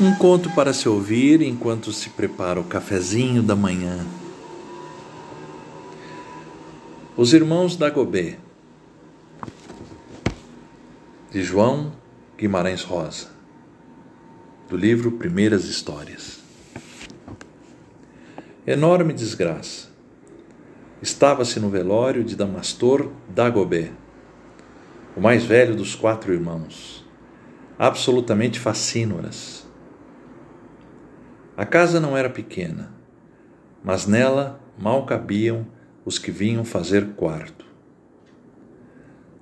Um conto para se ouvir enquanto se prepara o cafezinho da manhã. Os Irmãos da Gobé, de João Guimarães Rosa, do livro Primeiras Histórias. Enorme desgraça. Estava-se no velório de Damastor Dagobé, o mais velho dos quatro irmãos, absolutamente facínoras a casa não era pequena, mas nela mal cabiam os que vinham fazer quarto.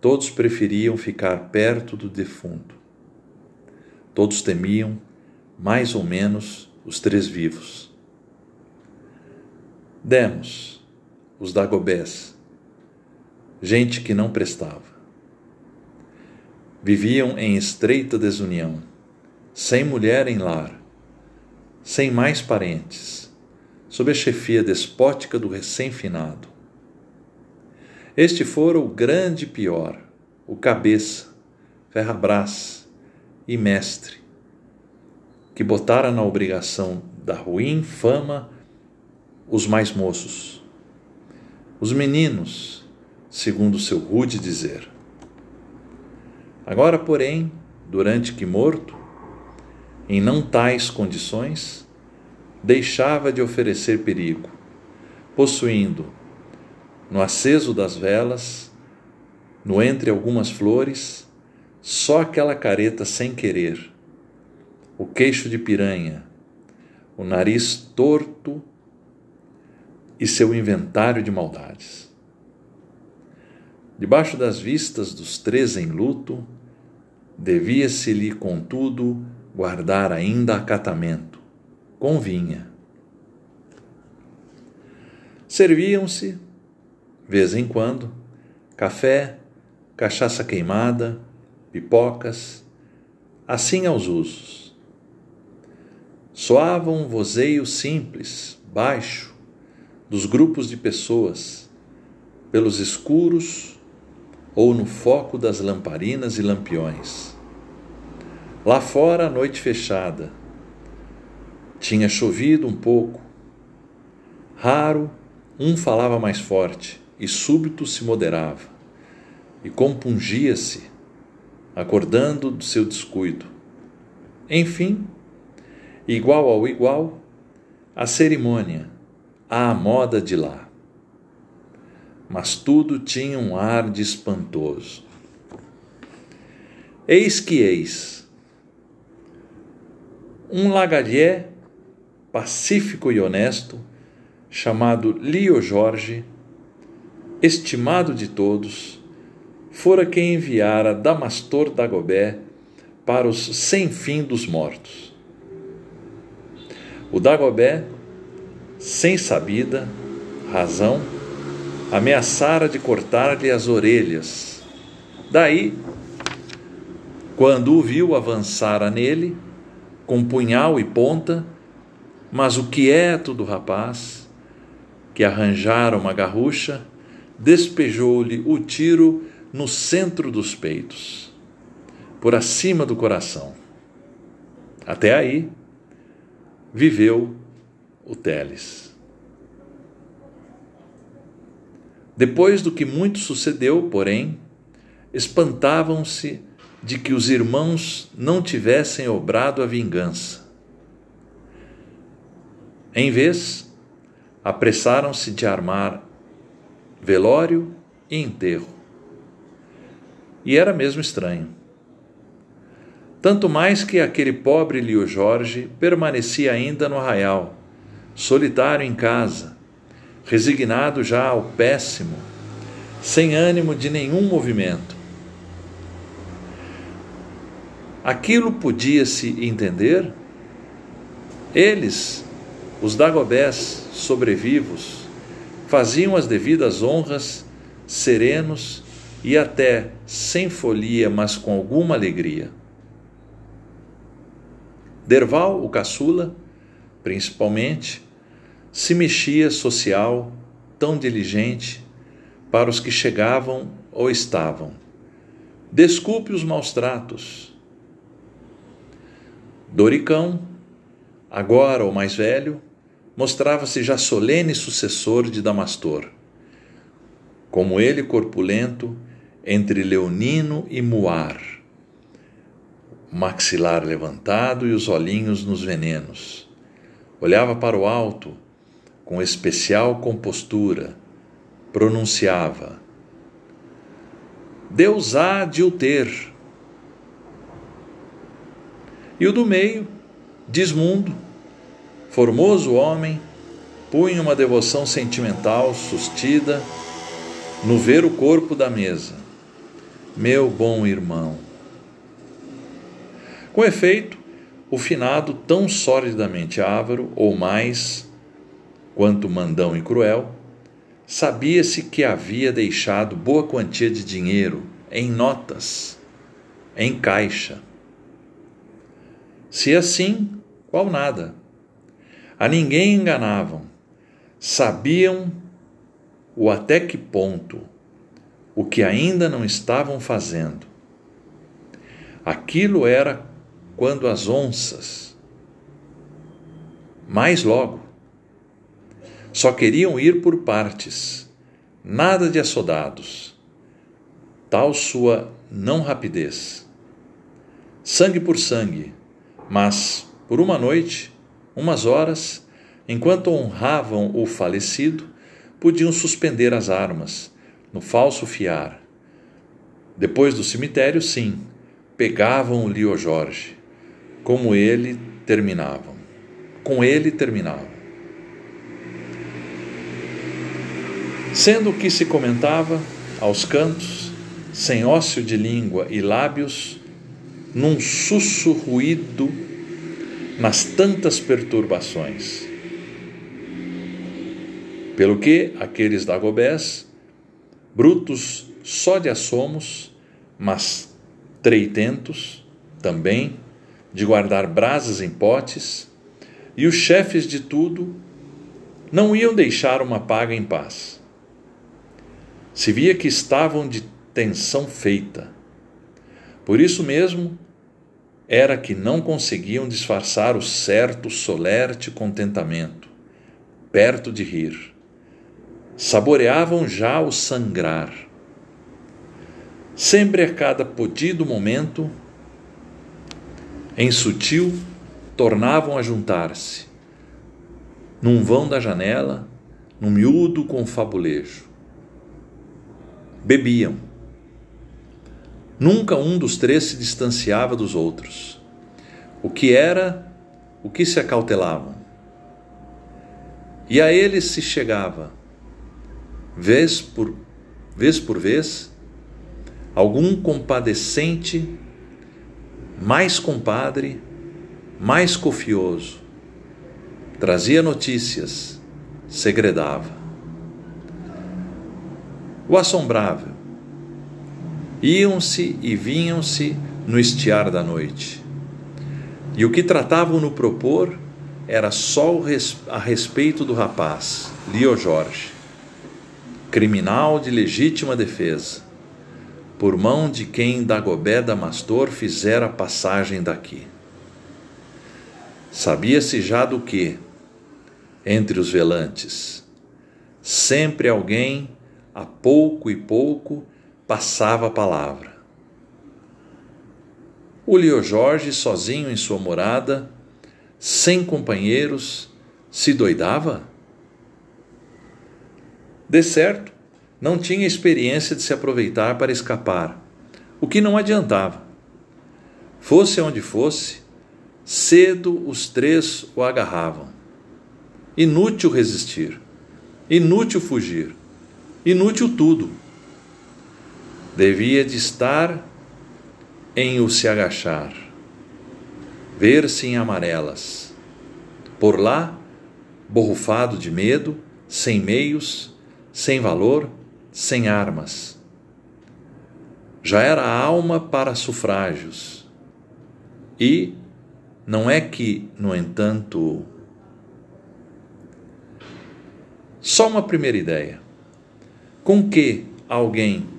Todos preferiam ficar perto do defunto. Todos temiam, mais ou menos, os três vivos. Demos, os dagobés, gente que não prestava. Viviam em estreita desunião, sem mulher em lar sem mais parentes, sob a chefia despótica do recém-finado. Este fora o grande pior, o cabeça, ferrabras e mestre, que botara na obrigação da ruim fama os mais moços, os meninos, segundo seu rude dizer. Agora, porém, durante que morto, em não tais condições, deixava de oferecer perigo, possuindo, no aceso das velas, no entre algumas flores, só aquela careta sem querer, o queixo de piranha, o nariz torto e seu inventário de maldades. Debaixo das vistas dos três em luto, devia-se-lhe, contudo, guardar ainda acatamento, convinha. Serviam-se, vez em quando, café, cachaça queimada, pipocas, assim aos usos. Soava um vozeio simples, baixo, dos grupos de pessoas, pelos escuros ou no foco das lamparinas e lampiões Lá fora, a noite fechada. Tinha chovido um pouco. Raro, um falava mais forte e súbito se moderava e compungia-se, acordando do seu descuido. Enfim, igual ao igual, a cerimônia, à moda de lá. Mas tudo tinha um ar de espantoso. Eis que eis, um lagalhé pacífico e honesto, chamado Lio Jorge, estimado de todos, fora quem enviara Damastor Dagobé para os sem fim dos mortos. O Dagobé, sem sabida razão, ameaçara de cortar-lhe as orelhas. Daí, quando o viu avançara nele, com punhal e ponta, mas o quieto do rapaz, que arranjara uma garrucha, despejou-lhe o tiro no centro dos peitos, por acima do coração. Até aí, viveu o Teles. Depois do que muito sucedeu, porém, espantavam-se de que os irmãos não tivessem obrado a vingança. Em vez, apressaram-se de armar velório e enterro. E era mesmo estranho. Tanto mais que aquele pobre Lio Jorge permanecia ainda no arraial, solitário em casa, resignado já ao péssimo, sem ânimo de nenhum movimento Aquilo podia-se entender? Eles, os Dagobés sobrevivos, faziam as devidas honras, serenos e até sem folia, mas com alguma alegria. Derval, o caçula, principalmente, se mexia social, tão diligente, para os que chegavam ou estavam. Desculpe os maus tratos, Doricão, agora o mais velho, mostrava-se já solene sucessor de Damastor. Como ele, corpulento, entre leonino e muar, maxilar levantado e os olhinhos nos venenos. Olhava para o alto com especial compostura, pronunciava: Deus há de o ter. E o do meio, Dismundo, formoso homem, punha uma devoção sentimental sustida no ver o corpo da mesa. Meu bom irmão. Com efeito, o finado, tão sordidamente ávaro, ou mais, quanto mandão e cruel, sabia-se que havia deixado boa quantia de dinheiro em notas, em caixa se assim, qual nada. A ninguém enganavam, sabiam o até que ponto, o que ainda não estavam fazendo. Aquilo era quando as onças, mais logo, só queriam ir por partes, nada de assodados, tal sua não rapidez. Sangue por sangue, mas, por uma noite, umas horas, enquanto honravam o falecido, podiam suspender as armas, no falso fiar. Depois do cemitério, sim, pegavam o Lio Jorge, como ele terminavam. Com ele terminavam. Sendo o que se comentava, aos cantos, sem ócio de língua e lábios, num sussurruído nas tantas perturbações. Pelo que aqueles dagobés, brutos só de assomos, mas treitentos também, de guardar brasas em potes, e os chefes de tudo não iam deixar uma paga em paz. Se via que estavam de tensão feita. Por isso mesmo, era que não conseguiam disfarçar o certo solerte contentamento, perto de rir. Saboreavam já o sangrar. Sempre a cada podido momento, em sutil, tornavam a juntar-se, num vão da janela, num miúdo confabulejo. Bebiam Nunca um dos três se distanciava dos outros. O que era, o que se acautelavam. E a eles se chegava, vez por vez, por vez algum compadecente, mais compadre, mais cofioso, trazia notícias, segredava. O assombrável Iam-se e vinham-se no estiar da noite. E o que tratavam no propor era só a respeito do rapaz, Lio Jorge, criminal de legítima defesa, por mão de quem Dagobé Damastor fizera a passagem daqui. Sabia-se já do que, entre os velantes, sempre alguém, a pouco e pouco, passava a palavra. O Leo Jorge, sozinho em sua morada, sem companheiros, se doidava? De certo, não tinha experiência de se aproveitar para escapar, o que não adiantava. Fosse onde fosse, cedo os três o agarravam. Inútil resistir, inútil fugir, inútil tudo devia de estar em o se agachar, ver-se em amarelas. Por lá, borrufado de medo, sem meios, sem valor, sem armas. Já era alma para sufrágios. E não é que, no entanto, só uma primeira ideia. Com que alguém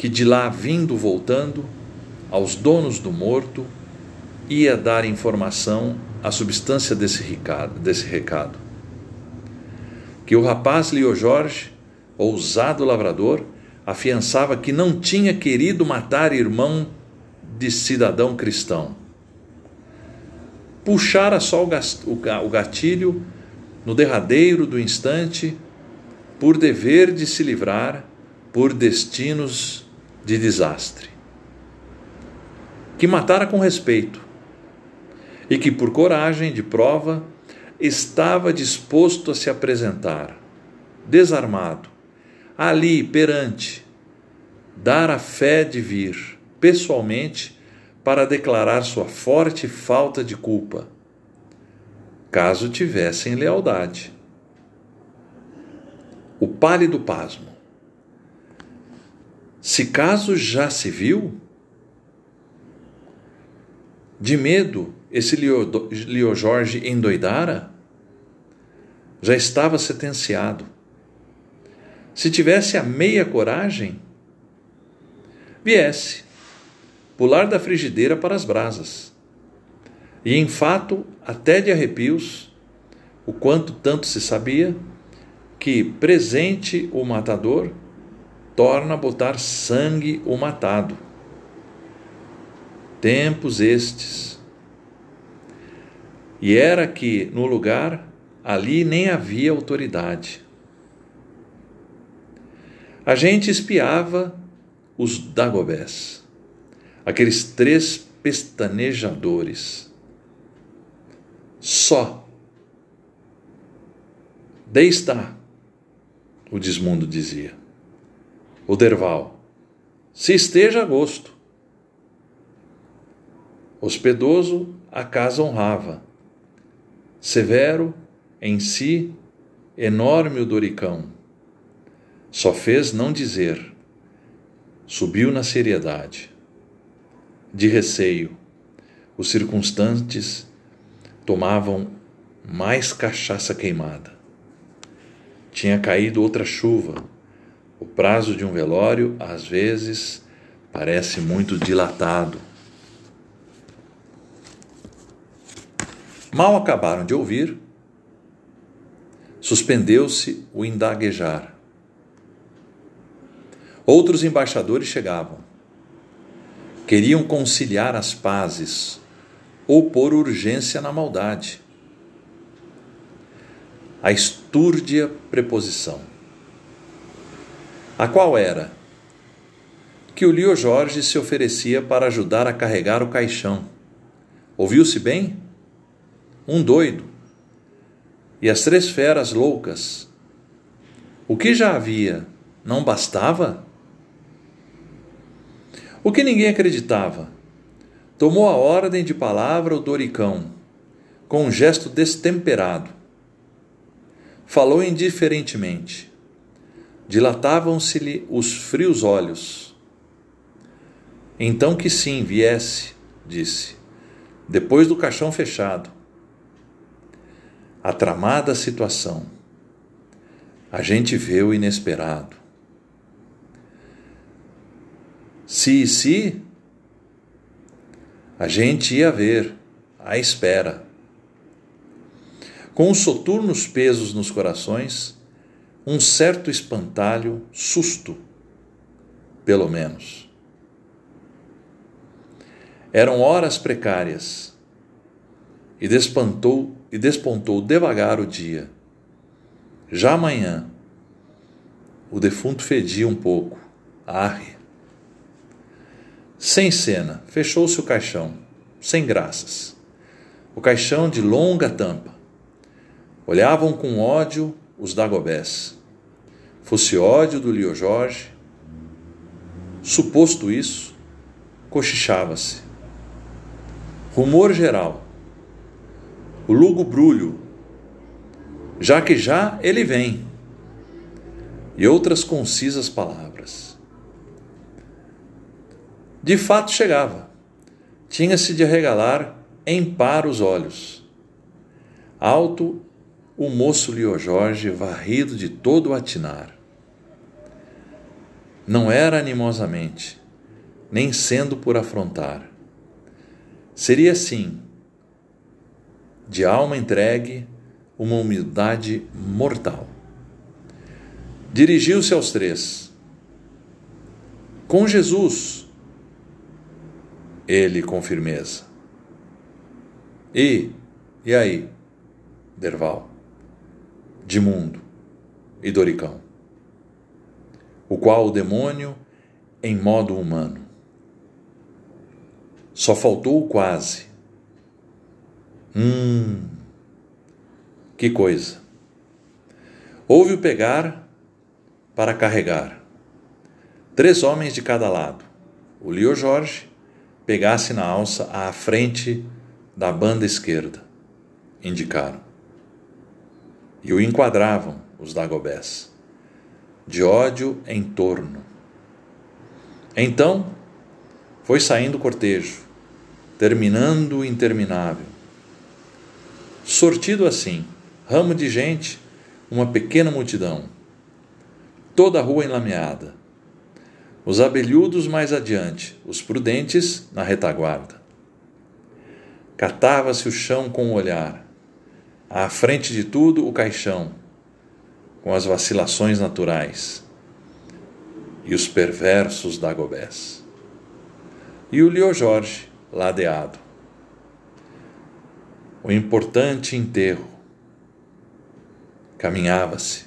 que de lá vindo voltando, aos donos do morto, ia dar informação à substância desse recado, desse recado. Que o rapaz Leo Jorge, ousado lavrador, afiançava que não tinha querido matar irmão de cidadão cristão. Puxara só o gatilho no derradeiro do instante, por dever de se livrar, por destinos de desastre. Que matara com respeito, e que, por coragem de prova, estava disposto a se apresentar, desarmado, ali perante, dar a fé de vir, pessoalmente, para declarar sua forte falta de culpa, caso tivessem lealdade. O pálido pasmo. Se caso já se viu, de medo esse Leo Jorge endoidara? Já estava sentenciado. Se tivesse a meia coragem, viesse pular da frigideira para as brasas. E em fato, até de arrepios, o quanto tanto se sabia, que presente o matador torna a botar sangue o matado. Tempos estes e era que, no lugar, ali nem havia autoridade. A gente espiava os Dagobés, aqueles três pestanejadores. Só. Daí está, o desmundo dizia. O Derval. Se esteja a gosto. Hospedoso, a casa honrava Severo, em si, enorme o Doricão. Só fez não dizer. Subiu na seriedade. De receio, os circunstantes tomavam mais cachaça queimada. Tinha caído outra chuva. O prazo de um velório, às vezes, parece muito dilatado. Mal acabaram de ouvir, suspendeu-se o indaguejar. Outros embaixadores chegavam. Queriam conciliar as pazes ou pôr urgência na maldade. A estúrdia preposição. A qual era? Que o Lio Jorge se oferecia para ajudar a carregar o caixão. Ouviu-se bem? um doido, e as três feras loucas. O que já havia não bastava? O que ninguém acreditava. Tomou a ordem de palavra o Doricão, com um gesto destemperado. Falou indiferentemente. Dilatavam-se-lhe os frios olhos. Então que sim, viesse, disse, depois do caixão fechado a tramada situação. A gente vê o inesperado. Se e se, a gente ia ver, à espera. Com os soturnos pesos nos corações, um certo espantalho, susto, pelo menos. Eram horas precárias e despantou e despontou devagar o dia. Já amanhã, o defunto fedia um pouco. Arre. Sem cena, fechou-se o caixão, sem graças. O caixão de longa tampa. Olhavam com ódio os Dagobés. Fosse ódio do Lio Jorge. Suposto isso, cochichava-se. Rumor geral o lugubrulho, já que já ele vem, e outras concisas palavras. De fato chegava, tinha-se de arregalar em par os olhos. Alto, o moço Lio Jorge, varrido de todo o atinar. Não era animosamente, nem sendo por afrontar Seria sim, de alma entregue, uma humildade mortal. Dirigiu-se aos três. Com Jesus, ele com firmeza. E, e aí, Derval, Dimundo e Doricão, o qual o demônio em modo humano. Só faltou o quase. Hum, que coisa. Houve o pegar para carregar. Três homens de cada lado. O Leo Jorge pegasse na alça à frente da banda esquerda. Indicaram. E o enquadravam os Dagobés. De ódio em torno. Então, foi saindo o cortejo, terminando o interminável. Sortido assim, ramo de gente, uma pequena multidão. Toda a rua enlameada. Os abelhudos mais adiante, os prudentes na retaguarda. Catava-se o chão com o olhar. À frente de tudo, o caixão, com as vacilações naturais e os perversos Dagobés. E o Leo Jorge, ladeado. O importante enterro. Caminhava-se.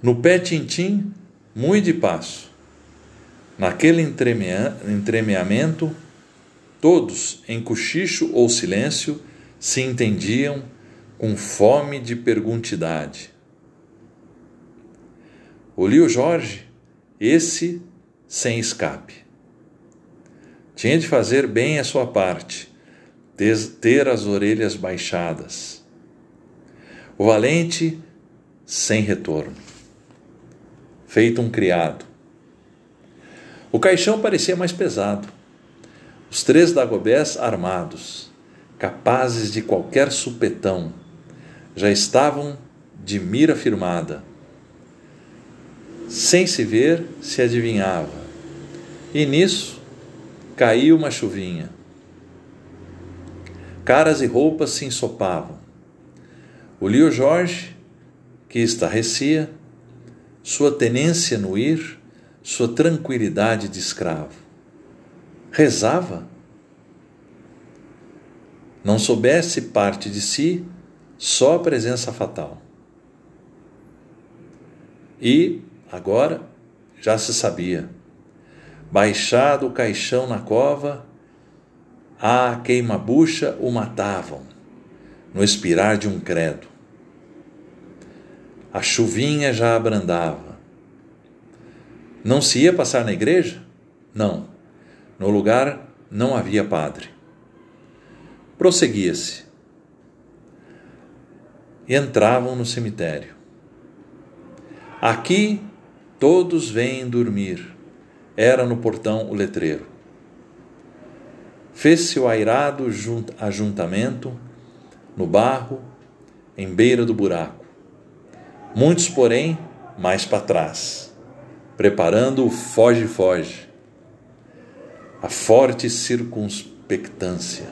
No pé tintim, muito de passo. Naquele entremeamento, todos, em cochicho ou silêncio, se entendiam com fome de perguntidade o Lio Jorge, esse sem escape. Tinha de fazer bem a sua parte, ter as orelhas baixadas. O valente, sem retorno. Feito um criado. O caixão parecia mais pesado. Os três dagobés armados, capazes de qualquer supetão, já estavam de mira firmada sem se ver, se adivinhava. E nisso caiu uma chuvinha. Caras e roupas se ensopavam. O Lio Jorge, que estarrecia, sua tenência no ir, sua tranquilidade de escravo. Rezava? Não soubesse parte de si, só a presença fatal. E Agora já se sabia. Baixado o caixão na cova, a queima-bucha o matavam, no expirar de um credo. A chuvinha já abrandava. Não se ia passar na igreja? Não. No lugar não havia padre. Prosseguia-se. Entravam no cemitério. Aqui Todos vêm dormir. Era no portão o letreiro. Fez-se o airado ajuntamento no barro, em beira do buraco. Muitos, porém, mais para trás, preparando o foge-foge, a forte circunspectância,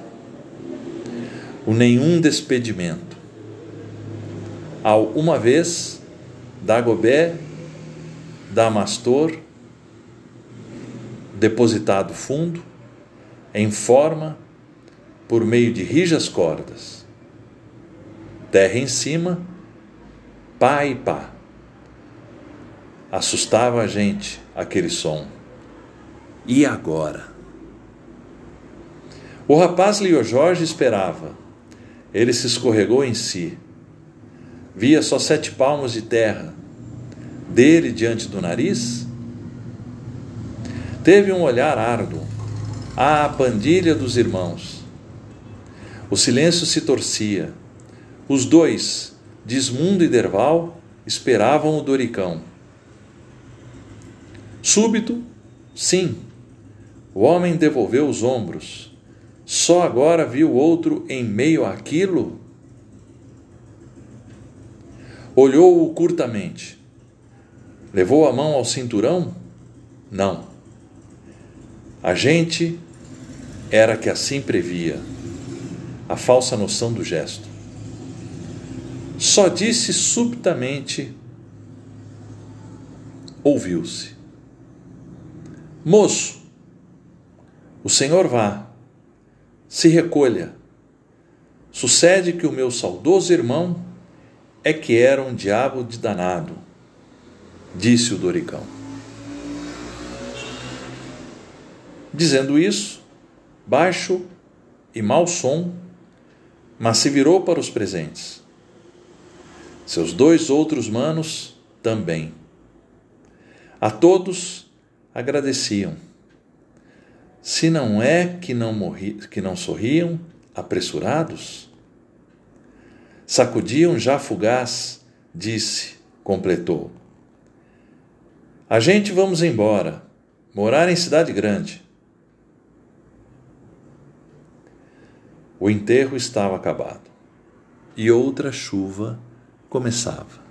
o nenhum despedimento. Ao uma vez, Dagobé Damastor, depositado fundo, em forma, por meio de rijas cordas. Terra em cima, pá e pá. Assustava a gente aquele som. E agora? O rapaz Leo Jorge esperava. Ele se escorregou em si. Via só sete palmos de terra dele diante do nariz? Teve um olhar árduo à pandilha dos irmãos. O silêncio se torcia. Os dois, Dismundo e Derval, esperavam o Doricão. Súbito, sim, o homem devolveu os ombros. Só agora viu outro em meio àquilo? Olhou-o curtamente. Levou a mão ao cinturão? Não. A gente era que assim previa a falsa noção do gesto. Só disse subitamente: ouviu-se. Moço, o senhor vá, se recolha. Sucede que o meu saudoso irmão é que era um diabo de danado, disse o Doricão. Dizendo isso, baixo e mau som, mas se virou para os presentes. Seus dois outros manos também. A todos agradeciam. Se não é que não morri, que não sorriam, apressurados, sacudiam já fugaz, disse, completou. A gente vamos embora, morar em cidade grande. O enterro estava acabado e outra chuva começava.